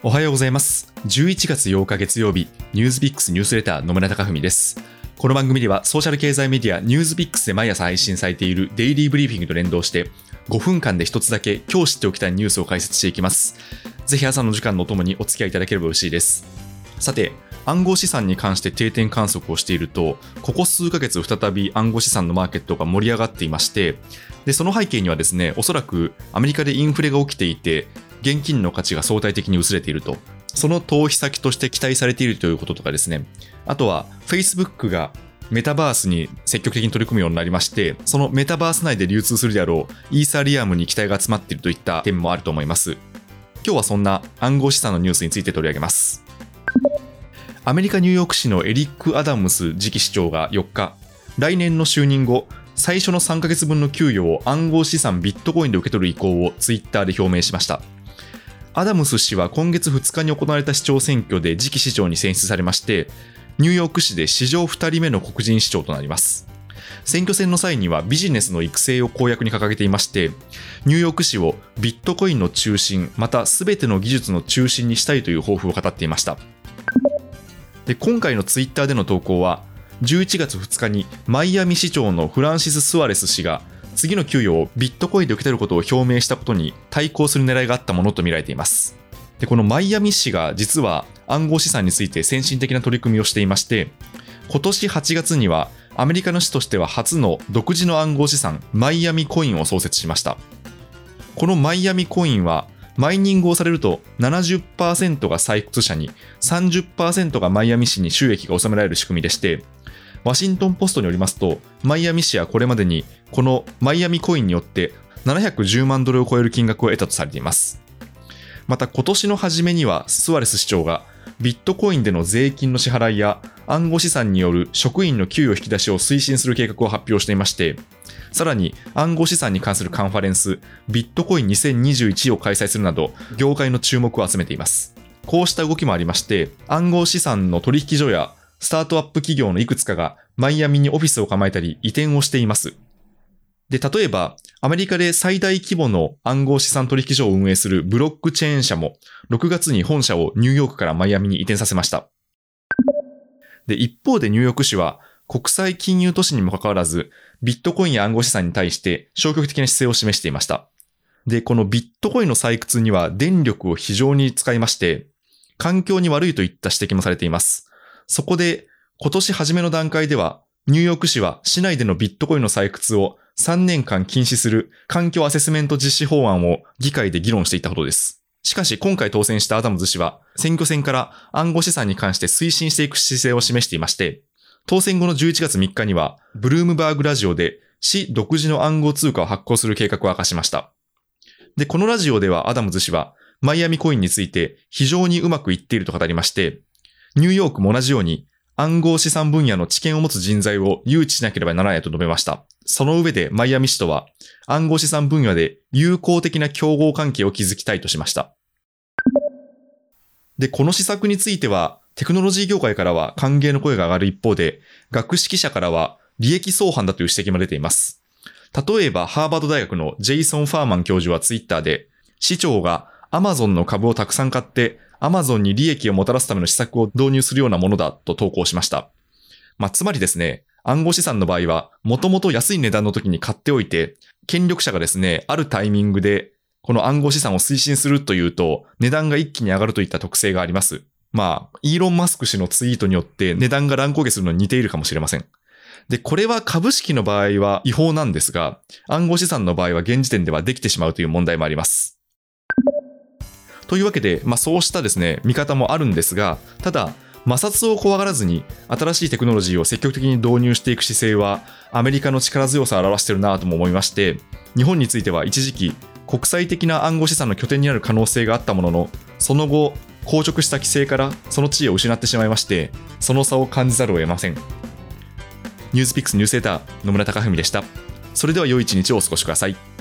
おはようございます。11月8日月曜日、ニュースピックスニュースレター野村貴文です。この番組ではソーシャル経済メディアニュースピックスで毎朝配信されているデイリーブリーフィングと連動して5分間で一つだけ今日知っておきたいニュースを解説していきます。ぜひ朝の時間のお供にお付き合いいただければ嬉しいです。さて、暗号資産に関して定点観測をしていると、ここ数ヶ月再び暗号資産のマーケットが盛り上がっていまして、で、その背景にはですね、おそらくアメリカでインフレが起きていて、現金の価値が相対的に薄れていると。その投資先として期待されているということとかですね。あとは、Facebook がメタバースに積極的に取り組むようになりまして、そのメタバース内で流通するであろうイーサリアムに期待が集まっているといった点もあると思います。今日はそんな暗号資産のニュースについて取り上げます。アメリカ・ニューヨーク市のエリック・アダムス次期市長が4日、来年の就任後、最初の3ヶ月分の給与を暗号資産ビットコインで受け取る意向をツイッターで表明しました。アダムス氏は今月2日に行われた市長選挙で次期市長に選出されまして、ニューヨーク市で史上2人目の黒人市長となります。選挙戦の際にはビジネスの育成を公約に掲げていまして、ニューヨーク市をビットコインの中心、また全ての技術の中心にしたいという抱負を語っていました。で今回のツイッターでの投稿は、11月2日にマイアミ市長のフランシス・スアレス氏が次の給与をビットコインで受け取ることを表明したことに対抗する狙いがあったものとみられています。でこのマイアミ市が実は暗号資産について先進的な取り組みをしていまして、今年8月にはアメリカの市としては初の独自の暗号資産マイアミコインを創設しました。このマイアミコインはマイニングをされると70%が採掘者に30%がマイアミ市に収益が納められる仕組みでしてワシントンポストによりますとマイアミ市はこれまでにこのマイアミコインによって710万ドルを超える金額を得たとされています。また今年の初めにはスアレス市長がビットコインでの税金の支払いや暗号資産による職員の給与引き出しを推進する計画を発表していましてさらに暗号資産に関するカンファレンスビットコイン2021を開催するなど業界の注目を集めています。こうした動きもありまして暗号資産の取引所やスタートアップ企業のいくつかがマイアミにオフィスを構えたり移転をしていますで、例えば、アメリカで最大規模の暗号資産取引所を運営するブロックチェーン社も、6月に本社をニューヨークからマイアミに移転させました。で、一方でニューヨーク市は、国際金融都市にもかかわらず、ビットコインや暗号資産に対して消極的な姿勢を示していました。で、このビットコインの採掘には電力を非常に使いまして、環境に悪いといった指摘もされています。そこで、今年初めの段階では、ニューヨーク市は市内でのビットコインの採掘を3年間禁止する環境アセスメント実施法案を議会で議論していたことです。しかし今回当選したアダムズ氏は選挙戦から暗号資産に関して推進していく姿勢を示していまして、当選後の11月3日にはブルームバーグラジオで市独自の暗号通貨を発行する計画を明かしました。で、このラジオではアダムズ氏はマイアミコインについて非常にうまくいっていると語りまして、ニューヨークも同じように暗号資産分野の知見を持つ人材を誘致しなければならないと述べました。その上でマイアミ市とは暗号資産分野で友好的な競合関係を築きたいとしました。で、この施策についてはテクノロジー業界からは歓迎の声が上がる一方で、学識者からは利益相反だという指摘も出ています。例えば、ハーバード大学のジェイソン・ファーマン教授はツイッターで、市長がアマゾンの株をたくさん買ってアマゾンに利益をもたらすための施策を導入するようなものだと投稿しました。まあ、つまりですね、暗号資産の場合は、もともと安い値段の時に買っておいて、権力者がですね、あるタイミングで、この暗号資産を推進するというと、値段が一気に上がるといった特性があります。まあ、イーロン・マスク氏のツイートによって値段が乱高下するのに似ているかもしれません。で、これは株式の場合は違法なんですが、暗号資産の場合は現時点ではできてしまうという問題もあります。というわけで、まあそうしたですね、見方もあるんですが、ただ、摩擦を怖がらずに新しいテクノロジーを積極的に導入していく姿勢はアメリカの力強さを表しているなとも思いまして日本については一時期国際的な暗号資産の拠点になる可能性があったもののその後硬直した規制からその地位を失ってしまいましてその差を感じざるを得ません。ニュースピックスニュースレター野村貴文でした。それでは良い一日をお過ごしください。